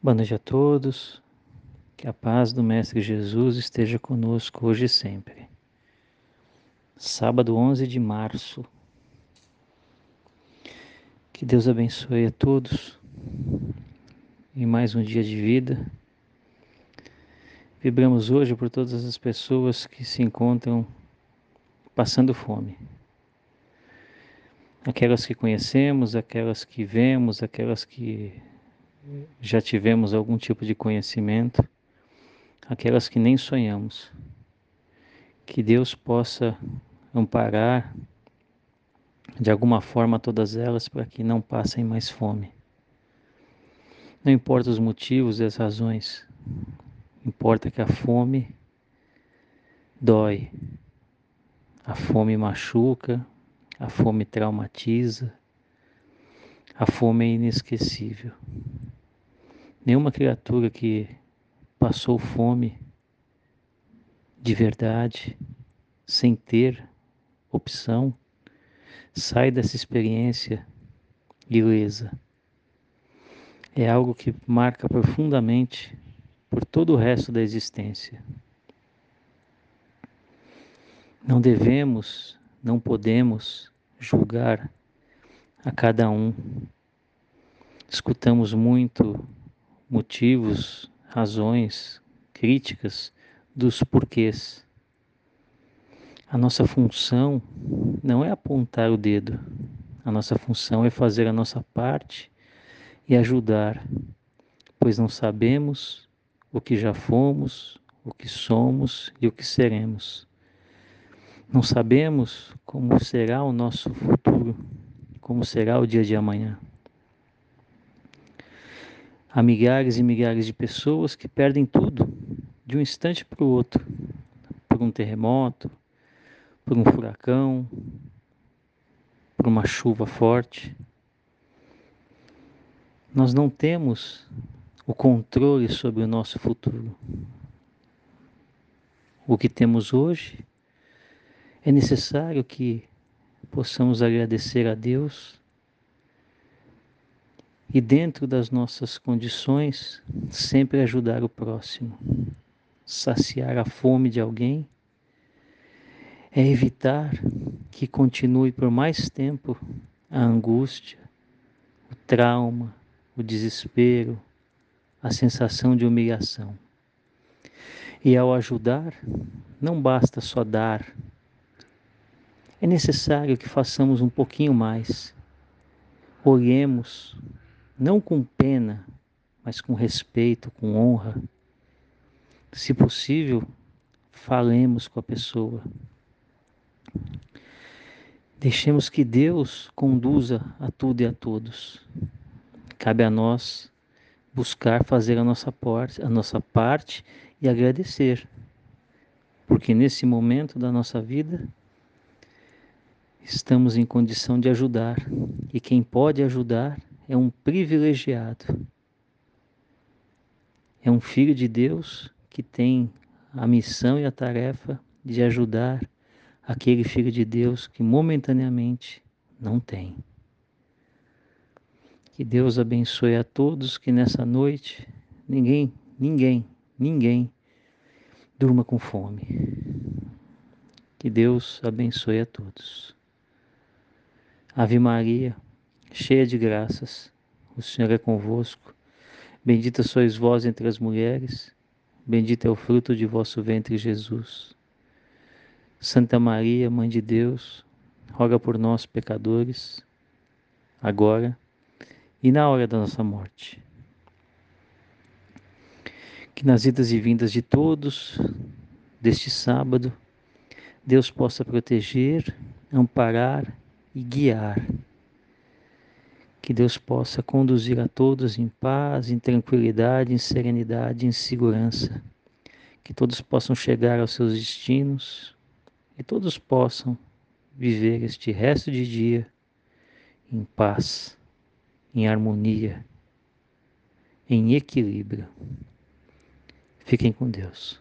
Boa noite a todos. Que a paz do Mestre Jesus esteja conosco hoje e sempre. Sábado 11 de março. Que Deus abençoe a todos em mais um dia de vida. Vibramos hoje por todas as pessoas que se encontram passando fome. Aquelas que conhecemos, aquelas que vemos, aquelas que já tivemos algum tipo de conhecimento, aquelas que nem sonhamos. Que Deus possa amparar de alguma forma todas elas para que não passem mais fome. Não importa os motivos e as razões, importa que a fome dói, a fome machuca, a fome traumatiza, a fome é inesquecível. Nenhuma criatura que passou fome de verdade, sem ter opção, sai dessa experiência ilesa. É algo que marca profundamente por todo o resto da existência. Não devemos, não podemos julgar a cada um. Escutamos muito motivos, razões, críticas dos porquês. A nossa função não é apontar o dedo, a nossa função é fazer a nossa parte e ajudar, pois não sabemos o que já fomos, o que somos e o que seremos. Não sabemos como será o nosso futuro, como será o dia de amanhã. Há milhares e milhares de pessoas que perdem tudo de um instante para o outro por um terremoto, por um furacão, por uma chuva forte. Nós não temos o controle sobre o nosso futuro. O que temos hoje é necessário que possamos agradecer a Deus e dentro das nossas condições, sempre ajudar o próximo. Saciar a fome de alguém é evitar que continue por mais tempo a angústia, o trauma, o desespero, a sensação de humilhação. E ao ajudar, não basta só dar, é necessário que façamos um pouquinho mais. Olhemos não com pena, mas com respeito, com honra. Se possível, falemos com a pessoa. Deixemos que Deus conduza a tudo e a todos. Cabe a nós buscar fazer a nossa parte, a nossa parte e agradecer. Porque nesse momento da nossa vida estamos em condição de ajudar, e quem pode ajudar é um privilegiado. É um filho de Deus que tem a missão e a tarefa de ajudar aquele filho de Deus que momentaneamente não tem. Que Deus abençoe a todos que nessa noite ninguém, ninguém, ninguém durma com fome. Que Deus abençoe a todos. Ave Maria cheia de graças, o Senhor é convosco. Bendita sois vós entre as mulheres, bendito é o fruto de vosso ventre, Jesus. Santa Maria, Mãe de Deus, roga por nós, pecadores, agora e na hora da nossa morte. Que nas idas e vindas de todos deste sábado, Deus possa proteger, amparar e guiar que Deus possa conduzir a todos em paz, em tranquilidade, em serenidade, em segurança. Que todos possam chegar aos seus destinos e todos possam viver este resto de dia em paz, em harmonia, em equilíbrio. Fiquem com Deus.